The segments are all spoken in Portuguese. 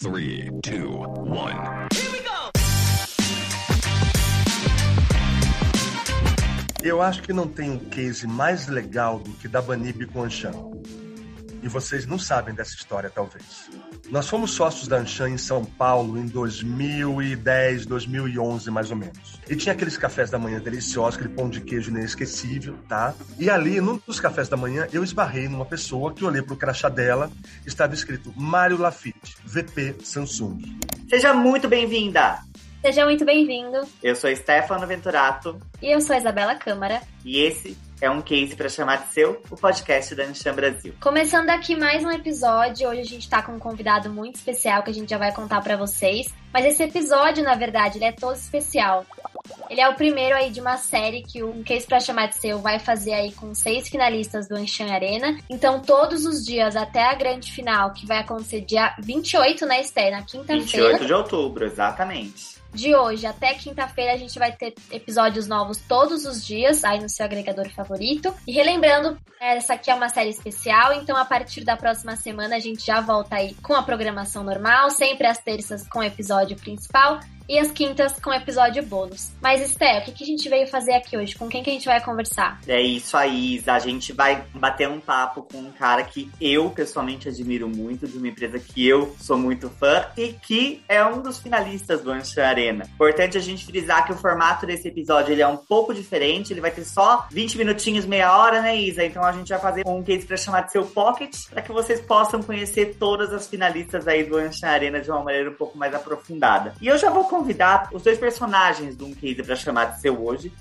Three, two, one. Eu acho que não tem um case mais legal do que da Banib com Anshan. E vocês não sabem dessa história, talvez. Nós fomos sócios da Anshan em São Paulo em 2010, 2011, mais ou menos. E tinha aqueles cafés da manhã deliciosos, aquele pão de queijo inesquecível, tá? E ali, num dos cafés da manhã, eu esbarrei numa pessoa que olhei pro crachá dela, estava escrito Mário Lafitte, VP Samsung. Seja muito bem-vinda! Seja muito bem-vindo. Eu sou Stefano Venturato. E eu sou a Isabela Câmara. E esse é um case para chamar de seu, o podcast da Anshan Brasil. Começando aqui mais um episódio, hoje a gente tá com um convidado muito especial que a gente já vai contar para vocês. Mas esse episódio, na verdade, ele é todo especial. Ele é o primeiro aí de uma série que o Um Case para Chamar de Seu vai fazer aí com seis finalistas do Anshan Arena. Então, todos os dias até a grande final, que vai acontecer dia 28, né, Esther? Na quinta-feira. 28 de outubro, exatamente de hoje até quinta-feira a gente vai ter episódios novos todos os dias aí no seu agregador favorito. E relembrando, essa aqui é uma série especial, então a partir da próxima semana a gente já volta aí com a programação normal, sempre às terças com o episódio principal e as quintas com episódio bônus. Mas, Esté, o que, que a gente veio fazer aqui hoje? Com quem que a gente vai conversar? É isso aí, Isa. A gente vai bater um papo com um cara que eu pessoalmente admiro muito, de uma empresa que eu sou muito fã e que é um dos finalistas do Anshan Arena. Importante a gente frisar que o formato desse episódio ele é um pouco diferente, ele vai ter só 20 minutinhos, meia hora, né, Isa? Então a gente vai fazer um case para chamar de seu pocket, para que vocês possam conhecer todas as finalistas aí do Anshan Arena de uma maneira um pouco mais aprofundada. E eu já vou convidar os dois personagens do Um Case para chamar de seu hoje,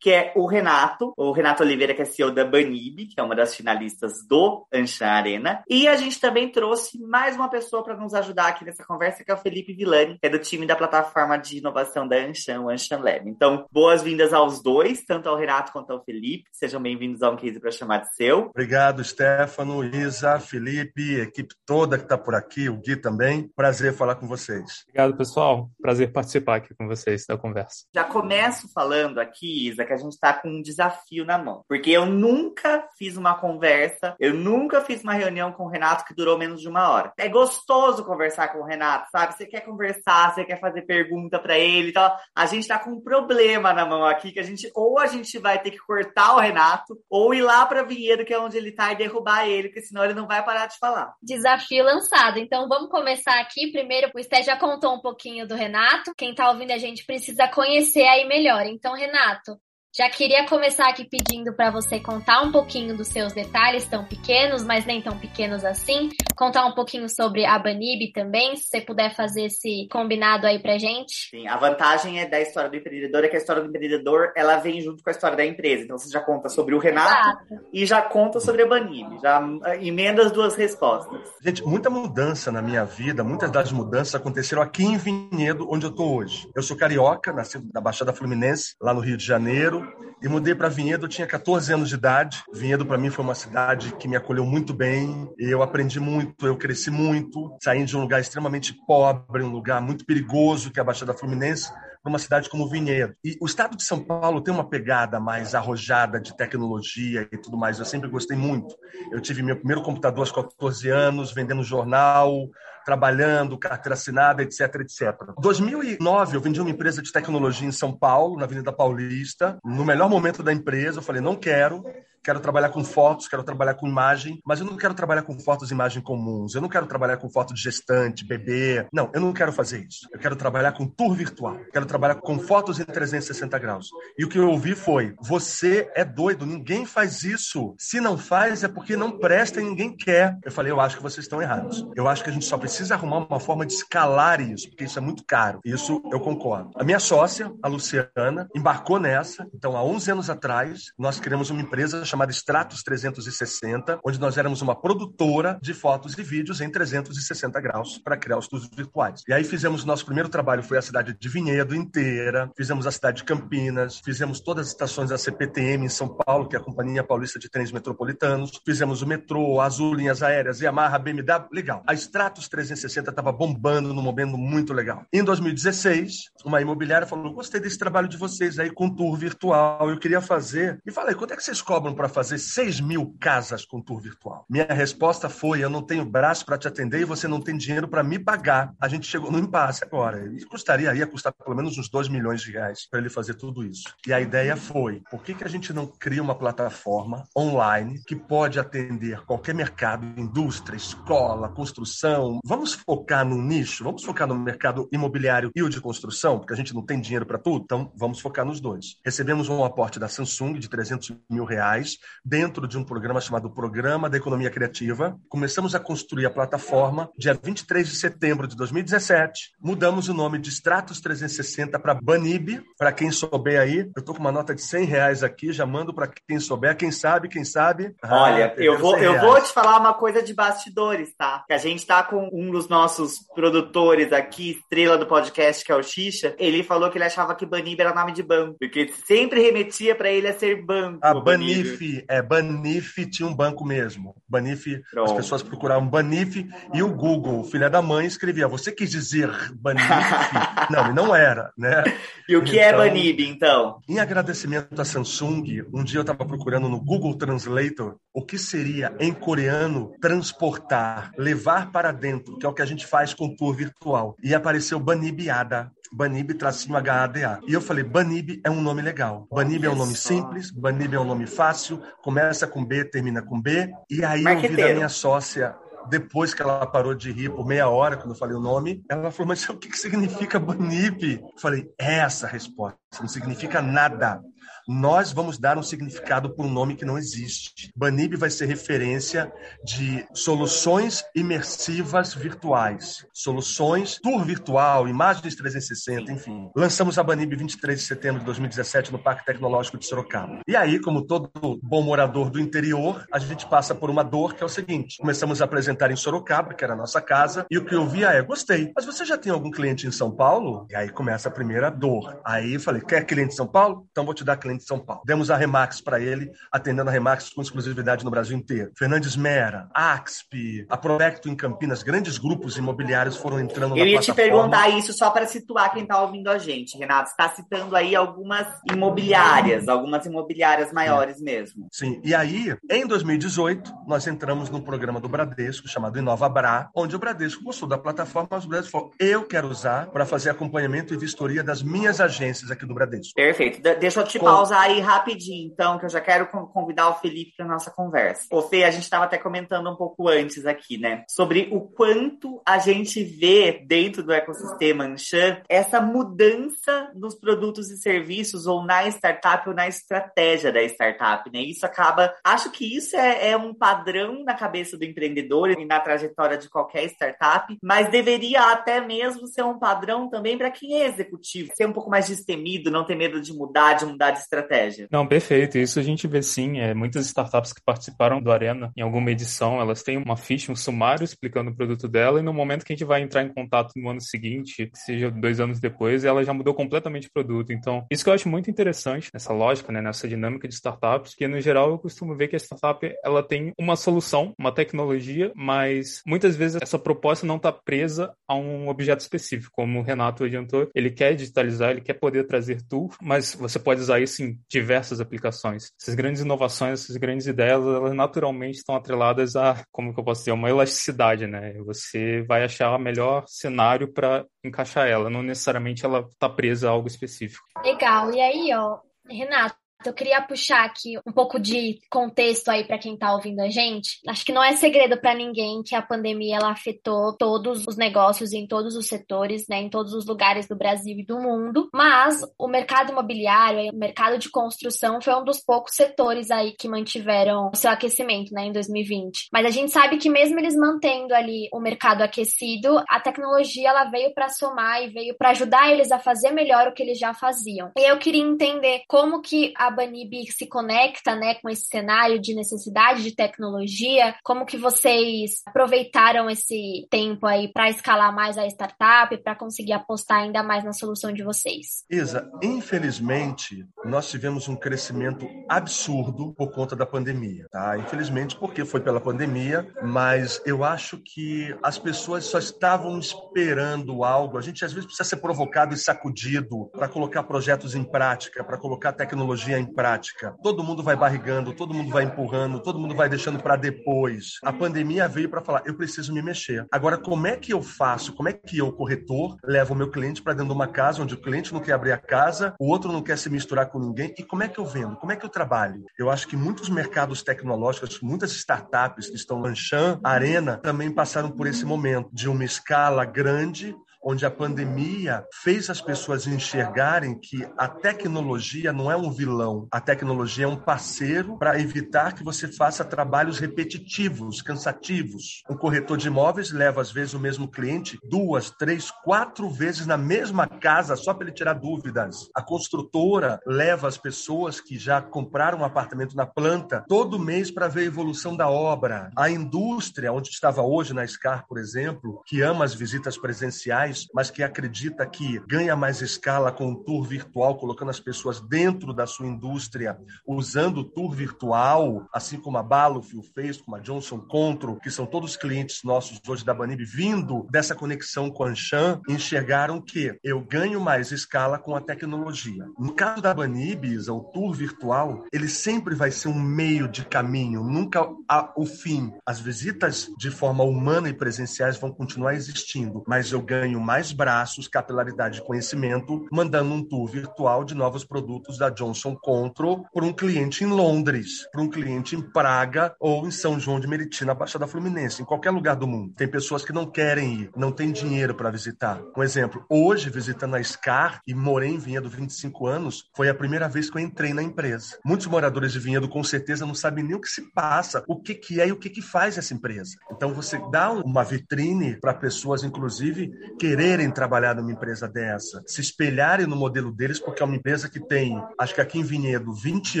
que é o Renato, o Renato Oliveira, que é CEO da Banib, que é uma das finalistas do Anshan Arena. E a gente também trouxe mais uma pessoa para nos ajudar aqui nessa conversa, que é o Felipe Villani, que é do time da plataforma de inovação da Anshan, o Anshan Lab. Então, boas-vindas aos dois, tanto ao Renato quanto ao Felipe. Sejam bem-vindos ao Um Case para chamar de seu. Obrigado, Stefano, Isa, Felipe, equipe toda que está por aqui, o Gui também. Prazer falar com vocês. Obrigado, pessoal. Prazer participar aqui com vocês da conversa. Já começo falando aqui, Isa, que a gente está com um desafio na mão. Porque eu nunca fiz uma conversa, eu nunca fiz uma reunião com o Renato que durou menos de uma hora. É gostoso conversar com o Renato, sabe? Você quer conversar, você quer fazer pergunta para ele. Então, a gente está com um problema na mão aqui que a gente ou a gente vai ter que cortar o Renato ou ir lá para Vinhedo, que é onde ele tá, e derrubar ele, porque senão ele não vai parar de falar. Desafio lançado. Então, vamos começar aqui. Primeiro, o Sté já contou um pouquinho do Renato. Quem tá ouvindo a gente precisa conhecer aí melhor. Então, Renato, já queria começar aqui pedindo para você contar um pouquinho dos seus detalhes tão pequenos, mas nem tão pequenos assim. Contar um pouquinho sobre a Banib também, se você puder fazer esse combinado aí pra gente. Sim, a vantagem é da história do empreendedor é que a história do empreendedor, ela vem junto com a história da empresa. Então você já conta sobre o Renato Exato. e já conta sobre a Banib. Já emenda as duas respostas. Gente, muita mudança na minha vida, muitas das mudanças aconteceram aqui em Vinhedo, onde eu tô hoje. Eu sou carioca, nascido na Baixada Fluminense, lá no Rio de Janeiro e mudei para Vinhedo, eu tinha 14 anos de idade. Vinhedo para mim foi uma cidade que me acolheu muito bem. Eu aprendi muito, eu cresci muito, saindo de um lugar extremamente pobre, um lugar muito perigoso que é a Baixada Fluminense, para uma cidade como Vinhedo. E o estado de São Paulo tem uma pegada mais arrojada de tecnologia e tudo mais. Eu sempre gostei muito. Eu tive meu primeiro computador aos 14 anos, vendendo jornal, trabalhando, carteira assinada, etc, etc. 2009, eu vendi uma empresa de tecnologia em São Paulo, na Avenida Paulista. No melhor momento da empresa, eu falei, não quero, quero trabalhar com fotos, quero trabalhar com imagem, mas eu não quero trabalhar com fotos e imagem comuns. Eu não quero trabalhar com foto de gestante, bebê. Não, eu não quero fazer isso. Eu quero trabalhar com tour virtual. Quero trabalhar com fotos em 360 graus. E o que eu ouvi foi: você é doido, ninguém faz isso. Se não faz, é porque não presta e ninguém quer. Eu falei: eu acho que vocês estão errados. Eu acho que a gente só precisa arrumar uma forma de escalar isso, porque isso é muito caro. Isso eu concordo. A minha sócia, a Luciana, embarcou nessa. Então, há 11 anos atrás, nós criamos uma empresa chamada Stratos 360, onde nós éramos uma produtora de fotos e vídeos em 360 graus para criar os tours virtuais. E aí fizemos nosso primeiro trabalho, foi a cidade de Vinhedo inteira, fizemos a cidade de Campinas, fizemos todas as estações da CPTM em São Paulo, que é a Companhia Paulista de Trens Metropolitanos, fizemos o metrô, Azul, linhas aéreas, Yamaha, BMW, legal. A Stratos 360 estava bombando num momento muito legal. Em 2016, uma imobiliária falou: gostei desse trabalho de vocês aí com tour virtual, eu queria fazer. E falei: quanto é que vocês cobram para fazer 6 mil casas com tour virtual. Minha resposta foi: eu não tenho braço para te atender e você não tem dinheiro para me pagar. A gente chegou no impasse agora. E custaria, ia custar pelo menos uns 2 milhões de reais para ele fazer tudo isso. E a ideia foi: por que, que a gente não cria uma plataforma online que pode atender qualquer mercado, indústria, escola, construção? Vamos focar no nicho? Vamos focar no mercado imobiliário e o de construção? Porque a gente não tem dinheiro para tudo? Então, vamos focar nos dois. Recebemos um aporte da Samsung de 300 mil reais dentro de um programa chamado Programa da Economia Criativa. Começamos a construir a plataforma dia 23 de setembro de 2017. Mudamos o nome de Stratos 360 para Banib. Para quem souber aí, eu tô com uma nota de 100 reais aqui, já mando para quem souber. Quem sabe, quem sabe. Ah, Olha, eu vou, eu vou te falar uma coisa de bastidores, tá? Que a gente tá com um dos nossos produtores aqui, estrela do podcast, que é o Xixa. Ele falou que ele achava que Banib era nome de banco, porque sempre remetia para ele a ser banco. A Banif, é, Banif tinha um banco mesmo. Banif, as pessoas procuravam Banif e o Google, filha da mãe, escrevia: Você quis dizer Banif? não, não era, né? E o que é então, é Banib, então? Em agradecimento à Samsung, um dia eu estava procurando no Google Translator o que seria em coreano transportar, levar para dentro, que é o que a gente faz com tour virtual. E apareceu Banibiada. Banib tracinho HADA. E eu falei, Banib é um nome legal. Banib é um nome simples, Banib é um nome fácil, começa com B, termina com B. E aí eu vi da minha sócia, depois que ela parou de rir por meia hora, quando eu falei o nome, ela falou, mas o que, que significa Banib? Eu falei, é essa a resposta, não significa nada nós vamos dar um significado para um nome que não existe. Banib vai ser referência de soluções imersivas virtuais, soluções tour virtual, imagens 360, enfim. Lançamos a Banib 23 de setembro de 2017 no Parque Tecnológico de Sorocaba. E aí, como todo bom morador do interior, a gente passa por uma dor que é o seguinte: começamos a apresentar em Sorocaba, que era a nossa casa, e o que eu via é: gostei, mas você já tem algum cliente em São Paulo? E aí começa a primeira dor. Aí eu falei: quer cliente em São Paulo? Então vou te dar cliente de São Paulo. Demos a Remax para ele, atendendo a Remax com exclusividade no Brasil inteiro. Fernandes Mera, Axp, a Provecto em Campinas, grandes grupos imobiliários foram entrando Eu na ia te perguntar isso só para situar quem está ouvindo a gente, Renato. está citando aí algumas imobiliárias, algumas imobiliárias maiores é. mesmo. Sim, e aí, em 2018, nós entramos num programa do Bradesco chamado Inova Bra, onde o Bradesco gostou da plataforma, mas o Bradesco falou: eu quero usar para fazer acompanhamento e vistoria das minhas agências aqui do Bradesco. Perfeito. Deixa eu te. Pausar aí rapidinho, então, que eu já quero convidar o Felipe para nossa conversa. O Fê, a gente estava até comentando um pouco antes aqui, né? Sobre o quanto a gente vê dentro do ecossistema Anshan essa mudança nos produtos e serviços, ou na startup, ou na estratégia da startup, né? Isso acaba. Acho que isso é, é um padrão na cabeça do empreendedor e na trajetória de qualquer startup, mas deveria até mesmo ser um padrão também para quem é executivo, ser um pouco mais destemido, não ter medo de mudar, de mudar de estratégia estratégia. Não, perfeito. Isso a gente vê sim. É, muitas startups que participaram do Arena em alguma edição, elas têm uma ficha, um sumário explicando o produto dela, e no momento que a gente vai entrar em contato no ano seguinte, seja dois anos depois, ela já mudou completamente o produto. Então, isso que eu acho muito interessante nessa lógica, né, nessa dinâmica de startups, que no geral eu costumo ver que a startup ela tem uma solução, uma tecnologia, mas muitas vezes essa proposta não está presa a um objeto específico, como o Renato adiantou. Ele quer digitalizar, ele quer poder trazer tool, mas você pode usar isso em diversas aplicações. Essas grandes inovações, essas grandes ideias, elas naturalmente estão atreladas a, como que eu posso dizer, uma elasticidade, né? Você vai achar o melhor cenário para encaixar ela, não necessariamente ela está presa a algo específico. Legal. E aí, ó, Renato, eu queria puxar aqui um pouco de contexto aí para quem está ouvindo a gente. Acho que não é segredo para ninguém que a pandemia ela afetou todos os negócios em todos os setores, né, em todos os lugares do Brasil e do mundo. Mas o mercado imobiliário, o mercado de construção foi um dos poucos setores aí que mantiveram o seu aquecimento, né, em 2020. Mas a gente sabe que mesmo eles mantendo ali o mercado aquecido, a tecnologia ela veio para somar e veio para ajudar eles a fazer melhor o que eles já faziam. E eu queria entender como que a a Banib se conecta, né, com esse cenário de necessidade de tecnologia? Como que vocês aproveitaram esse tempo aí para escalar mais a startup, para conseguir apostar ainda mais na solução de vocês? Isa, infelizmente, nós tivemos um crescimento absurdo por conta da pandemia, tá? Infelizmente, porque foi pela pandemia, mas eu acho que as pessoas só estavam esperando algo. A gente às vezes precisa ser provocado e sacudido para colocar projetos em prática, para colocar tecnologia em prática. Todo mundo vai barrigando, todo mundo vai empurrando, todo mundo vai deixando para depois. A pandemia veio para falar: eu preciso me mexer. Agora, como é que eu faço? Como é que eu, corretor, levo o meu cliente para dentro de uma casa onde o cliente não quer abrir a casa, o outro não quer se misturar com ninguém? E como é que eu vendo? Como é que eu trabalho? Eu acho que muitos mercados tecnológicos, muitas startups que estão lanchando, Arena, também passaram por esse momento de uma escala grande onde a pandemia fez as pessoas enxergarem que a tecnologia não é um vilão, a tecnologia é um parceiro para evitar que você faça trabalhos repetitivos, cansativos. Um corretor de imóveis leva, às vezes, o mesmo cliente duas, três, quatro vezes na mesma casa só para ele tirar dúvidas. A construtora leva as pessoas que já compraram um apartamento na planta todo mês para ver a evolução da obra. A indústria, onde estava hoje na SCAR, por exemplo, que ama as visitas presenciais, mas que acredita que ganha mais escala com o tour virtual, colocando as pessoas dentro da sua indústria, usando o tour virtual, assim como a Battlefield fez, como a Johnson Control, que são todos clientes nossos hoje da Banib, vindo dessa conexão com a Anshan, enxergaram que eu ganho mais escala com a tecnologia. No caso da Banibis, o tour virtual, ele sempre vai ser um meio de caminho, nunca o fim. As visitas de forma humana e presenciais vão continuar existindo, mas eu ganho tenho mais braços, capilaridade e conhecimento, mandando um tour virtual de novos produtos da Johnson Control para um cliente em Londres, para um cliente em Praga ou em São João de Meriti, na Baixada Fluminense, em qualquer lugar do mundo. Tem pessoas que não querem ir, não têm dinheiro para visitar. Um exemplo, hoje, visitando a SCAR e morei em Vinhedo 25 anos, foi a primeira vez que eu entrei na empresa. Muitos moradores de Vinhedo, com certeza, não sabem nem o que se passa, o que, que é e o que, que faz essa empresa. Então, você dá uma vitrine para pessoas, inclusive, que quererem trabalhar numa empresa dessa, se espelharem no modelo deles, porque é uma empresa que tem, acho que aqui em Vinhedo, 20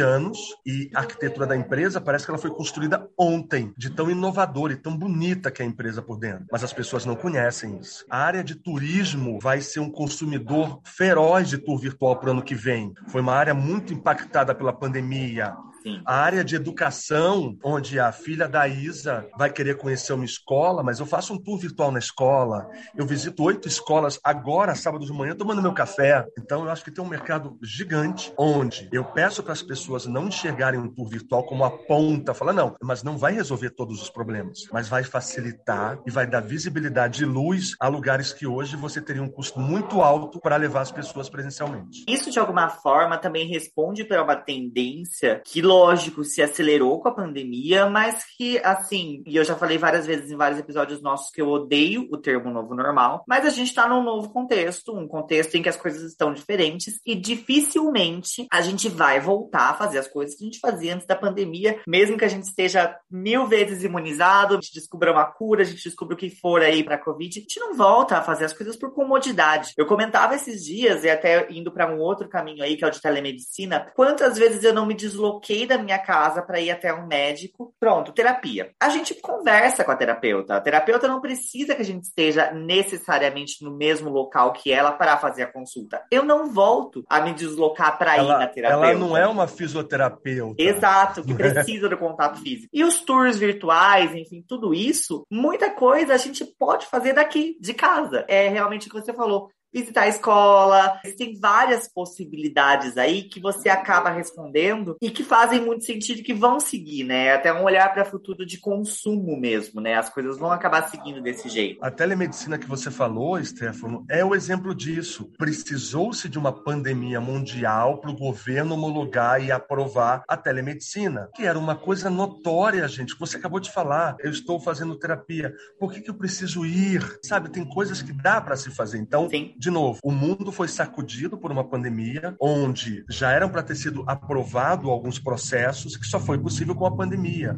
anos e a arquitetura da empresa parece que ela foi construída ontem, de tão inovadora e tão bonita que é a empresa por dentro. Mas as pessoas não conhecem isso. A área de turismo vai ser um consumidor feroz de tour virtual para o ano que vem. Foi uma área muito impactada pela pandemia. Sim. A área de educação, onde a filha da Isa vai querer conhecer uma escola, mas eu faço um tour virtual na escola. Eu visito oito escolas agora, sábado de manhã, tomando meu café. Então, eu acho que tem um mercado gigante onde eu peço para as pessoas não enxergarem um tour virtual como a ponta, falar, não, mas não vai resolver todos os problemas, mas vai facilitar e vai dar visibilidade e luz a lugares que hoje você teria um custo muito alto para levar as pessoas presencialmente. Isso, de alguma forma, também responde para uma tendência que lógico, se acelerou com a pandemia, mas que, assim, e eu já falei várias vezes em vários episódios nossos que eu odeio o termo novo normal, mas a gente tá num novo contexto, um contexto em que as coisas estão diferentes e dificilmente a gente vai voltar a fazer as coisas que a gente fazia antes da pandemia, mesmo que a gente esteja mil vezes imunizado, a gente descubra uma cura, a gente descubra o que for aí pra Covid, a gente não volta a fazer as coisas por comodidade. Eu comentava esses dias, e até indo para um outro caminho aí, que é o de telemedicina, quantas vezes eu não me desloquei sair da minha casa para ir até um médico. Pronto, terapia. A gente conversa com a terapeuta. A terapeuta não precisa que a gente esteja necessariamente no mesmo local que ela para fazer a consulta. Eu não volto a me deslocar para ir na terapeuta. Ela não é uma fisioterapeuta. Exato, que precisa do contato físico. E os tours virtuais, enfim, tudo isso, muita coisa a gente pode fazer daqui, de casa. É realmente o que você falou visitar a escola. Tem várias possibilidades aí que você acaba respondendo e que fazem muito sentido que vão seguir, né? Até um olhar para o futuro de consumo mesmo, né? As coisas vão acabar seguindo desse jeito. A telemedicina que você falou, Stefano, é o exemplo disso. Precisou-se de uma pandemia mundial para o governo homologar e aprovar a telemedicina, que era uma coisa notória, gente. Você acabou de falar, eu estou fazendo terapia. Por que, que eu preciso ir? Sabe, tem coisas que dá para se fazer. Então, Sim de novo, o mundo foi sacudido por uma pandemia, onde já eram para ter sido aprovado alguns processos que só foi possível com a pandemia.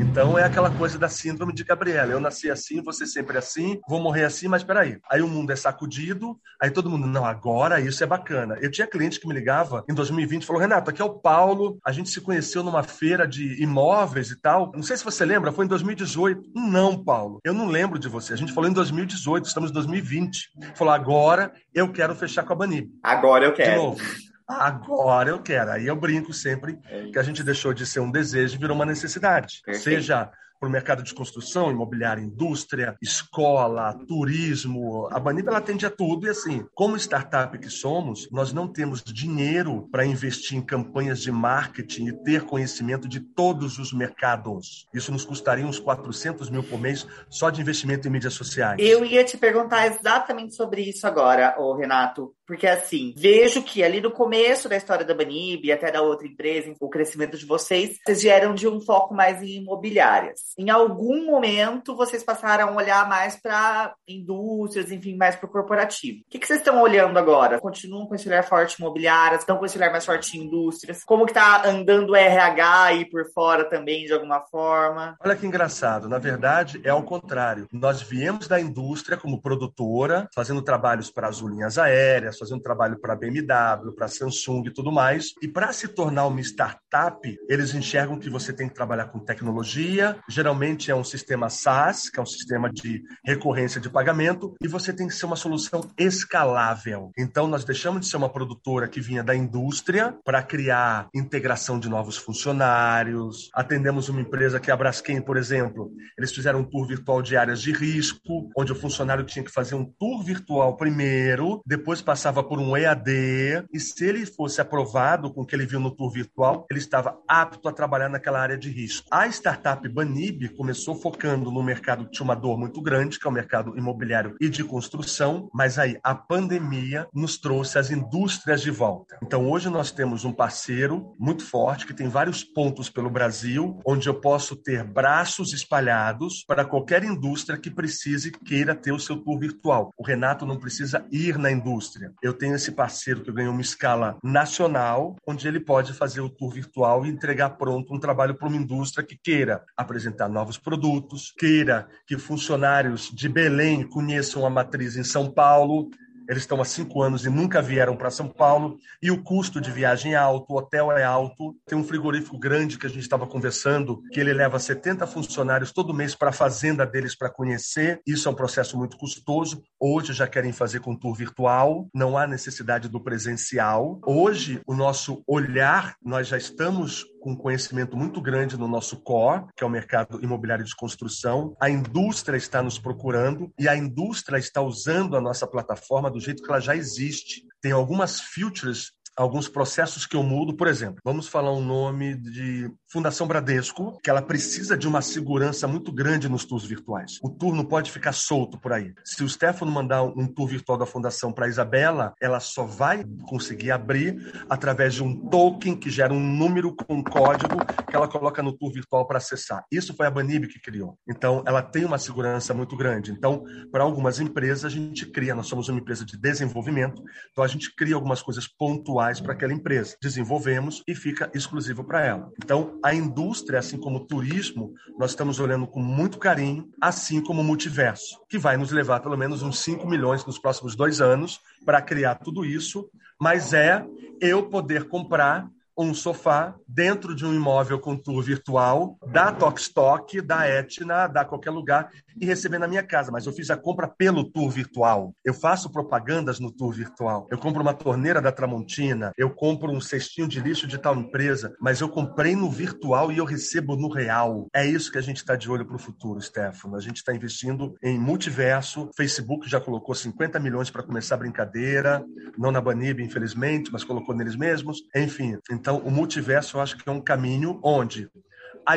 Então é aquela coisa da síndrome de Gabriela. Eu nasci assim, você sempre assim, vou morrer assim, mas peraí. Aí o mundo é sacudido, aí todo mundo, não, agora isso é bacana. Eu tinha cliente que me ligava em 2020 e falou: Renato, aqui é o Paulo, a gente se conheceu numa feira de imóveis e tal. Não sei se você lembra, foi em 2018. Não, Paulo, eu não lembro de você. A gente falou em 2018, estamos em 2020. Falou, agora agora eu quero fechar com a Banib. Agora eu quero. De novo. Agora eu quero. Aí eu brinco sempre é que a gente deixou de ser um desejo e virou uma necessidade. Perfeito. Seja para o mercado de construção, imobiliária, indústria, escola, turismo. A Banib ela atende a tudo e assim, como startup que somos, nós não temos dinheiro para investir em campanhas de marketing e ter conhecimento de todos os mercados. Isso nos custaria uns 400 mil por mês só de investimento em mídias sociais. Eu ia te perguntar exatamente sobre isso agora, Renato. Porque assim, vejo que ali no começo da história da Banib, até da outra empresa, o crescimento de vocês, vocês vieram de um foco mais em imobiliárias. Em algum momento, vocês passaram a olhar mais para indústrias, enfim, mais para o corporativo. O que, que vocês estão olhando agora? Continuam com esse olhar forte em imobiliárias? Estão com esse olhar mais forte em indústrias? Como que tá andando o RH aí por fora também, de alguma forma? Olha que engraçado. Na verdade, é ao contrário. Nós viemos da indústria como produtora, fazendo trabalhos para as linhas aéreas, fazendo trabalho para a BMW, para a Samsung e tudo mais. E para se tornar uma startup, eles enxergam que você tem que trabalhar com tecnologia, geralmente é um sistema SaaS, que é um sistema de recorrência de pagamento, e você tem que ser uma solução escalável. Então, nós deixamos de ser uma produtora que vinha da indústria para criar integração de novos funcionários. Atendemos uma empresa que é a Braskem, por exemplo. Eles fizeram um tour virtual de áreas de risco, onde o funcionário tinha que fazer um tour virtual primeiro, depois passava por um EAD, e se ele fosse aprovado com o que ele viu no tour virtual, ele estava apto a trabalhar naquela área de risco. A startup Banib começou focando no mercado que tinha uma dor muito grande, que é o mercado imobiliário e de construção, mas aí a pandemia nos trouxe as indústrias de volta. Então hoje nós temos um parceiro muito forte que tem vários pontos pelo Brasil, onde eu posso ter braços espalhados para qualquer indústria que precise queira ter o seu tour virtual. O Renato não precisa ir na indústria. Eu tenho esse parceiro que ganhou uma escala nacional, onde ele pode fazer o tour virtual e entregar pronto um trabalho para uma indústria que queira apresentar novos produtos, queira que funcionários de Belém conheçam a matriz em São Paulo, eles estão há cinco anos e nunca vieram para São Paulo, e o custo de viagem é alto, o hotel é alto. Tem um frigorífico grande que a gente estava conversando, que ele leva 70 funcionários todo mês para a fazenda deles para conhecer. Isso é um processo muito custoso. Hoje já querem fazer com tour virtual, não há necessidade do presencial. Hoje, o nosso olhar, nós já estamos com conhecimento muito grande no nosso core, que é o mercado imobiliário de construção. A indústria está nos procurando e a indústria está usando a nossa plataforma do jeito que ela já existe. Tem algumas features alguns processos que eu mudo. Por exemplo, vamos falar um nome de Fundação Bradesco, que ela precisa de uma segurança muito grande nos tours virtuais. O tour não pode ficar solto por aí. Se o Stefano mandar um tour virtual da Fundação para Isabela, ela só vai conseguir abrir através de um token que gera um número com um código que ela coloca no tour virtual para acessar. Isso foi a Banib que criou. Então, ela tem uma segurança muito grande. Então, para algumas empresas, a gente cria, nós somos uma empresa de desenvolvimento, então a gente cria algumas coisas pontuais para aquela empresa. Desenvolvemos e fica exclusivo para ela. Então, a indústria, assim como o turismo, nós estamos olhando com muito carinho, assim como o multiverso, que vai nos levar pelo menos uns 5 milhões nos próximos dois anos para criar tudo isso, mas é eu poder comprar um sofá dentro de um imóvel com tour virtual da Tokstok, da Etna, da qualquer lugar e receber na minha casa. Mas eu fiz a compra pelo tour virtual. Eu faço propagandas no tour virtual. Eu compro uma torneira da Tramontina. Eu compro um cestinho de lixo de tal empresa. Mas eu comprei no virtual e eu recebo no real. É isso que a gente está de olho para o futuro, Stefano. A gente está investindo em multiverso. Facebook já colocou 50 milhões para começar a brincadeira. Não na Banib, infelizmente, mas colocou neles mesmos. Enfim, então o multiverso eu acho que é um caminho onde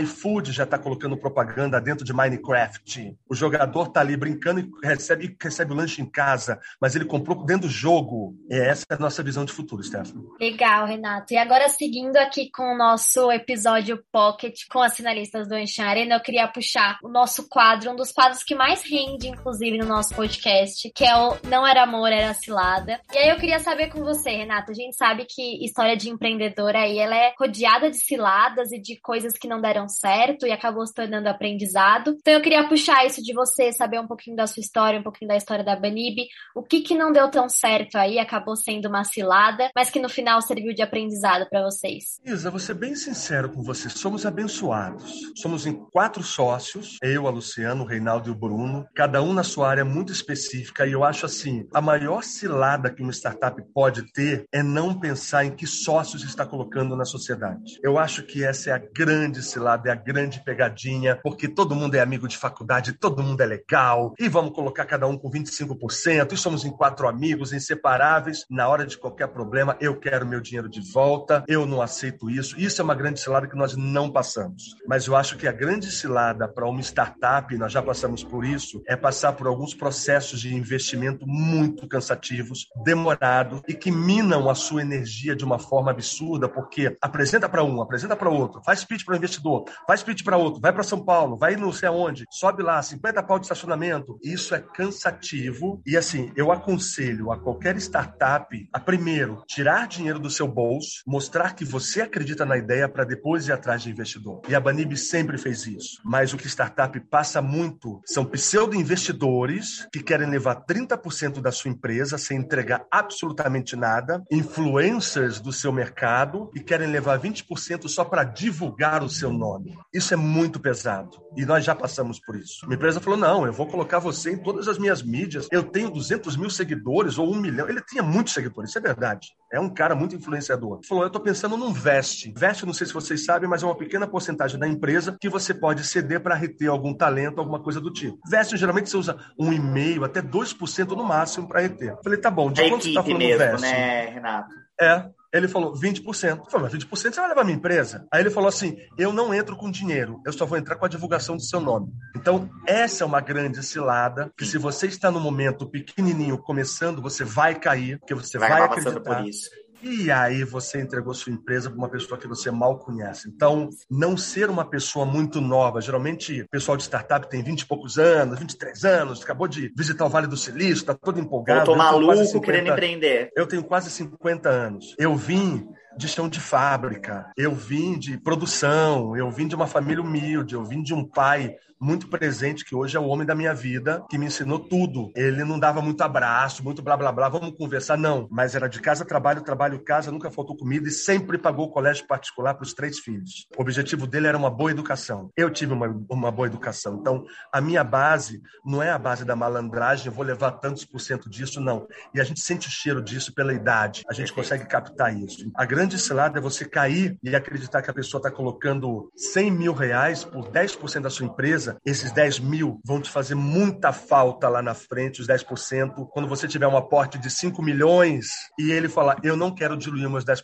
iFood já está colocando propaganda dentro de Minecraft. O jogador está ali brincando e recebe, recebe o lanche em casa, mas ele comprou dentro do jogo. E essa é a nossa visão de futuro, Stefano. Legal, Renato. E agora, seguindo aqui com o nosso episódio Pocket com as finalistas do Encham Arena, eu queria puxar o nosso quadro, um dos quadros que mais rende, inclusive, no nosso podcast, que é o Não Era Amor, Era Cilada. E aí eu queria saber com você, Renato. A gente sabe que história de empreendedor aí, ela é rodeada de ciladas e de coisas que não deram deram certo e acabou se tornando aprendizado. Então eu queria puxar isso de você, saber um pouquinho da sua história, um pouquinho da história da Banib, o que que não deu tão certo aí, acabou sendo uma cilada, mas que no final serviu de aprendizado para vocês. Isa, vou ser bem sincero com você, somos abençoados. Somos em quatro sócios, eu, a Luciano, o Reinaldo e o Bruno, cada um na sua área muito específica e eu acho assim, a maior cilada que uma startup pode ter é não pensar em que sócios está colocando na sociedade. Eu acho que essa é a grande cilada é a grande pegadinha, porque todo mundo é amigo de faculdade, todo mundo é legal, e vamos colocar cada um com 25%, e somos em quatro amigos, inseparáveis. Na hora de qualquer problema, eu quero meu dinheiro de volta, eu não aceito isso. Isso é uma grande cilada que nós não passamos. Mas eu acho que a grande cilada para uma startup, nós já passamos por isso, é passar por alguns processos de investimento muito cansativos, demorados e que minam a sua energia de uma forma absurda, porque apresenta para um, apresenta para outro, faz pitch para o investidor, faz pitch para outro, vai para São Paulo, vai não sei aonde, sobe lá, 50 pau de estacionamento. Isso é cansativo e assim, eu aconselho a qualquer startup a primeiro tirar dinheiro do seu bolso, mostrar que você acredita na ideia para depois ir atrás de investidor. E a Banib sempre fez isso. Mas o que startup passa muito são pseudo-investidores que querem levar 30% da sua empresa sem entregar absolutamente nada, influencers do seu mercado e querem levar 20% só para divulgar o seu nome. Isso é muito pesado. E nós já passamos por isso. Minha empresa falou: não, eu vou colocar você em todas as minhas mídias. Eu tenho 200 mil seguidores ou um milhão. Ele tinha muitos seguidores, isso é verdade. É um cara muito influenciador. Falou: eu estou pensando num Vest. Vest, não sei se vocês sabem, mas é uma pequena porcentagem da empresa que você pode ceder para reter algum talento, alguma coisa do tipo. Vest, geralmente, você usa um e-mail, até 2% no máximo para reter. Falei: tá bom, de a quanto você está falando mesmo, Vest? né, Renato? É. Ele falou 20%. Eu falei, mas 20% você vai levar minha empresa? Aí ele falou assim: eu não entro com dinheiro, eu só vou entrar com a divulgação do seu nome. Então, essa é uma grande cilada, que se você está no momento pequenininho começando, você vai cair, porque você vai, vai acreditar. por isso. E aí você entregou sua empresa para uma pessoa que você mal conhece. Então, não ser uma pessoa muito nova. Geralmente, o pessoal de startup tem 20 e poucos anos, 23 anos, acabou de visitar o Vale do Silício, está todo empolgado. Eu tô Eu maluco 50 querendo empreender. eu tenho quase 50 anos. Eu vim de chão de fábrica, eu vim de produção, eu vim de uma família humilde, eu vim de um pai muito presente, que hoje é o homem da minha vida, que me ensinou tudo. Ele não dava muito abraço, muito blá blá blá, vamos conversar, não. Mas era de casa, trabalho, trabalho, casa, nunca faltou comida e sempre pagou o colégio particular para os três filhos. O objetivo dele era uma boa educação. Eu tive uma, uma boa educação. Então, a minha base não é a base da malandragem, eu vou levar tantos por cento disso, não. E a gente sente o cheiro disso pela idade. A gente consegue captar isso. A grande cilada é você cair e acreditar que a pessoa está colocando 100 mil reais por 10% da sua empresa. Esses 10 mil vão te fazer muita falta lá na frente, os 10%. Quando você tiver um aporte de 5 milhões e ele falar, eu não quero diluir meus 10%.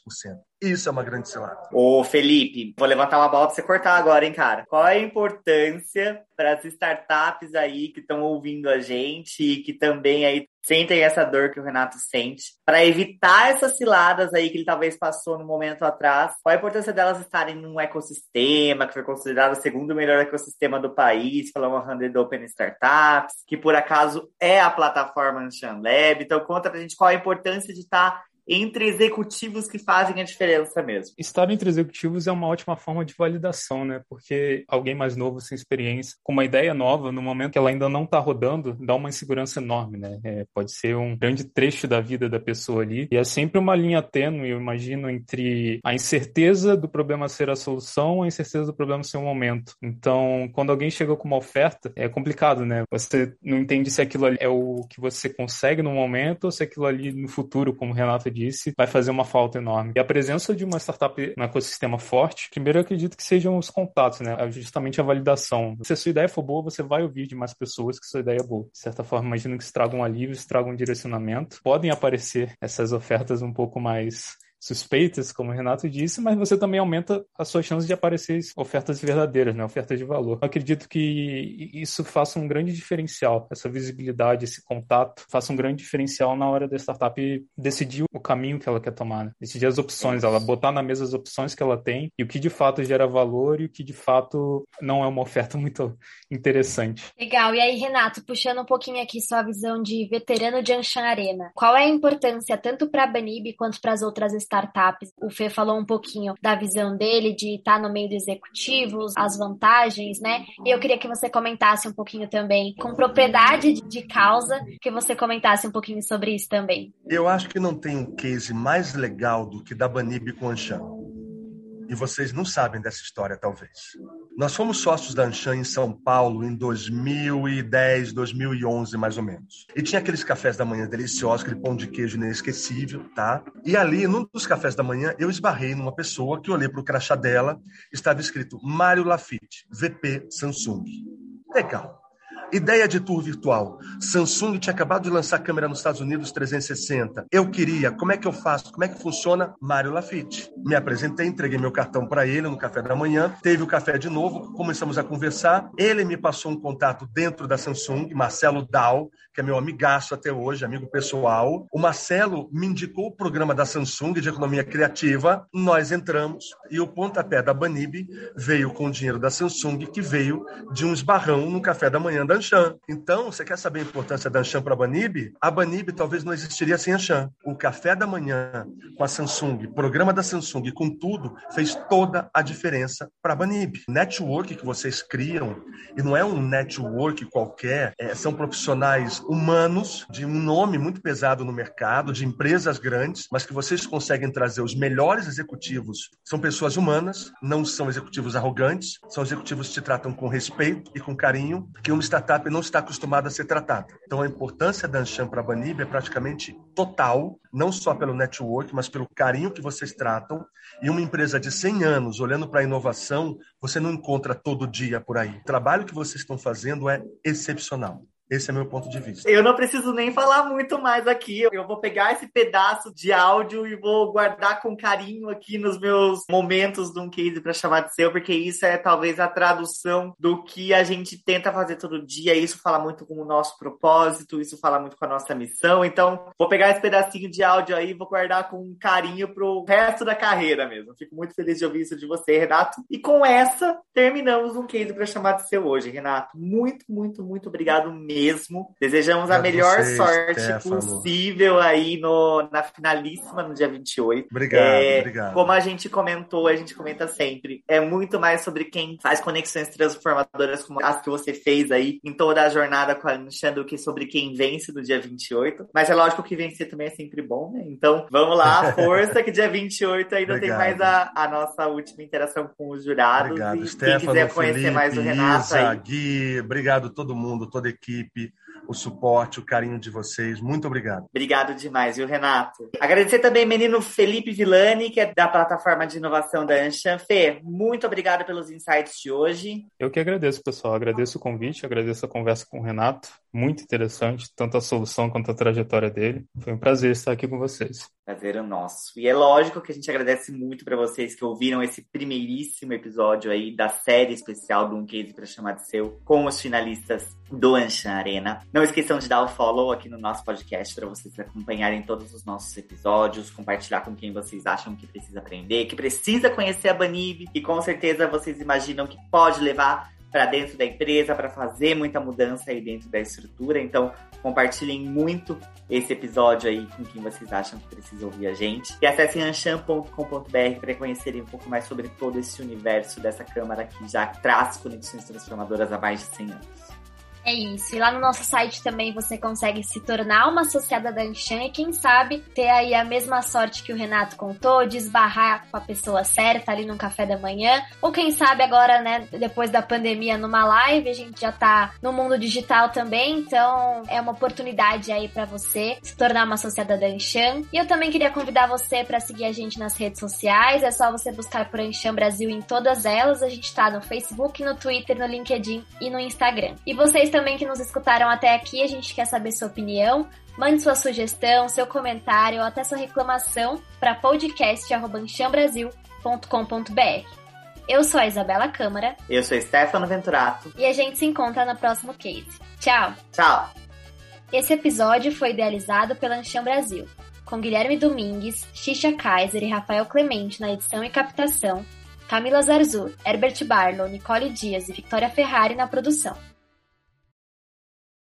Isso é uma grande cilada. Ô, Felipe, vou levantar uma bola pra você cortar agora, hein, cara? Qual é a importância para as startups aí que estão ouvindo a gente e que também aí sentem essa dor que o Renato sente, para evitar essas ciladas aí que ele talvez passou no momento atrás? Qual a importância delas estarem num ecossistema que foi considerado o segundo melhor ecossistema do país, pela 100 Open Startups, que por acaso é a plataforma Anshan Lab? Então conta pra gente qual a importância de estar entre executivos que fazem a diferença mesmo. Estar entre executivos é uma ótima forma de validação, né? Porque alguém mais novo, sem experiência, com uma ideia nova, no momento que ela ainda não está rodando, dá uma insegurança enorme, né? É, pode ser um grande trecho da vida da pessoa ali. E é sempre uma linha tênue, eu imagino, entre a incerteza do problema ser a solução e a incerteza do problema ser o momento. Então, quando alguém chega com uma oferta, é complicado, né? Você não entende se aquilo ali é o que você consegue no momento ou se aquilo ali no futuro, como o Renato disse, vai fazer uma falta enorme. E a presença de uma startup no ecossistema forte, primeiro eu acredito que sejam os contatos, né? Justamente a validação. Se a sua ideia for boa, você vai ouvir de mais pessoas que sua ideia é boa. De certa forma, imagino que isso traga um alívio, isso traga um direcionamento. Podem aparecer essas ofertas um pouco mais suspeitas, como o Renato disse, mas você também aumenta a sua chance de aparecer ofertas verdadeiras, né? ofertas de valor. Eu acredito que isso faça um grande diferencial, essa visibilidade, esse contato, faça um grande diferencial na hora da startup decidir o caminho que ela quer tomar, né? decidir as opções, ela botar na mesa as opções que ela tem e o que de fato gera valor e o que de fato não é uma oferta muito interessante. Legal. E aí, Renato, puxando um pouquinho aqui sua visão de veterano de Anshan Arena, qual é a importância tanto para a Banib quanto para as outras startups? O Fê falou um pouquinho da visão dele de estar no meio dos executivos, as vantagens, né? E eu queria que você comentasse um pouquinho também, com propriedade de causa, que você comentasse um pouquinho sobre isso também. Eu acho que não tem um case mais legal do que da Banib com Anshan. E vocês não sabem dessa história, talvez. Nós fomos sócios da Anshan em São Paulo em 2010, 2011, mais ou menos. E tinha aqueles cafés da manhã deliciosos, aquele pão de queijo inesquecível, tá? E ali, num dos cafés da manhã, eu esbarrei numa pessoa que olhei para o crachá dela, estava escrito Mário Lafitte, VP Samsung. Legal. Ideia de tour virtual. Samsung tinha acabado de lançar câmera nos Estados Unidos 360. Eu queria, como é que eu faço? Como é que funciona? Mário Lafitte. Me apresentei, entreguei meu cartão para ele no café da manhã. Teve o café de novo, começamos a conversar. Ele me passou um contato dentro da Samsung, Marcelo Dal, que é meu amigaço até hoje, amigo pessoal. O Marcelo me indicou o programa da Samsung de economia criativa. Nós entramos e o pontapé da Banib veio com o dinheiro da Samsung, que veio de um esbarrão no café da manhã da Anshan. Então, você quer saber a importância da Anshan para a Banib? A Banib talvez não existiria sem Anshan. O café da manhã com a Samsung, programa da Samsung, com tudo, fez toda a diferença para a Banib. Network que vocês criam, e não é um network qualquer, é, são profissionais humanos de um nome muito pesado no mercado, de empresas grandes, mas que vocês conseguem trazer os melhores executivos. São pessoas humanas, não são executivos arrogantes, são executivos que te tratam com respeito e com carinho, que uma startup não está acostumada a ser tratada. Então a importância da Anshan para a Banib é praticamente total, não só pelo network, mas pelo carinho que vocês tratam. E uma empresa de 100 anos olhando para a inovação, você não encontra todo dia por aí. O trabalho que vocês estão fazendo é excepcional. Esse é meu ponto de vista. Eu não preciso nem falar muito mais aqui. Eu vou pegar esse pedaço de áudio e vou guardar com carinho aqui nos meus momentos de um case para chamar de seu, porque isso é talvez a tradução do que a gente tenta fazer todo dia. Isso fala muito com o nosso propósito, isso fala muito com a nossa missão. Então, vou pegar esse pedacinho de áudio aí e vou guardar com carinho pro resto da carreira mesmo. Fico muito feliz de ouvir isso de você, Renato. E com essa, terminamos um case para chamar de seu hoje, Renato. Muito, muito, muito obrigado mesmo mesmo. Desejamos a melhor você, sorte Stefano. possível aí no, na finalíssima no dia 28. Obrigado, é, obrigado. Como a gente comentou, a gente comenta sempre, é muito mais sobre quem faz conexões transformadoras como as que você fez aí em toda a jornada com a Alexandre do que sobre quem vence no dia 28. Mas é lógico que vencer também é sempre bom, né? Então, vamos lá, força que dia 28 ainda tem mais a, a nossa última interação com os jurados. Obrigado, e Stefano, quem quiser conhecer Felipe, mais o Renato Isa, aí. Gui, obrigado todo mundo, toda a equipe equipe, o suporte, o carinho de vocês. Muito obrigado. Obrigado demais, viu, Renato? Agradecer também menino Felipe Villani, que é da plataforma de inovação da Anshan. Fê, muito obrigado pelos insights de hoje. Eu que agradeço, pessoal. Agradeço o convite, agradeço a conversa com o Renato. Muito interessante, tanto a solução quanto a trajetória dele. Foi um prazer estar aqui com vocês. Prazer é nosso. E é lógico que a gente agradece muito para vocês que ouviram esse primeiríssimo episódio aí da série especial do Um Case para Chamar de Seu com os finalistas do Anshan Arena. Não esqueçam de dar o follow aqui no nosso podcast para vocês acompanharem todos os nossos episódios, compartilhar com quem vocês acham que precisa aprender, que precisa conhecer a Banib e com certeza vocês imaginam que pode levar para dentro da empresa, para fazer muita mudança aí dentro da estrutura. Então, compartilhem muito esse episódio aí com quem vocês acham que precisa ouvir a gente. E acessem anchan.com.br para conhecerem um pouco mais sobre todo esse universo dessa câmara que já traz conexões transformadoras há mais de 100 anos. É isso. E lá no nosso site também você consegue se tornar uma associada da Anshan e quem sabe ter aí a mesma sorte que o Renato contou, de esbarrar com a pessoa certa ali no café da manhã. Ou quem sabe agora, né, depois da pandemia, numa live, a gente já tá no mundo digital também, então é uma oportunidade aí para você se tornar uma associada da Anshan. E eu também queria convidar você para seguir a gente nas redes sociais, é só você buscar por Anshan Brasil em todas elas. A gente tá no Facebook, no Twitter, no LinkedIn e no Instagram. E vocês também que nos escutaram até aqui, a gente quer saber sua opinião. Mande sua sugestão, seu comentário ou até sua reclamação para podcast.chambrasil.com.br. Eu sou a Isabela Câmara. Eu sou Stefano Venturato. E a gente se encontra no próximo case. Tchau! Tchau! Esse episódio foi idealizado pela Ancham Brasil, com Guilherme Domingues, Xixa Kaiser e Rafael Clemente na edição e captação, Camila Zarzur, Herbert Barlow, Nicole Dias e Victoria Ferrari na produção.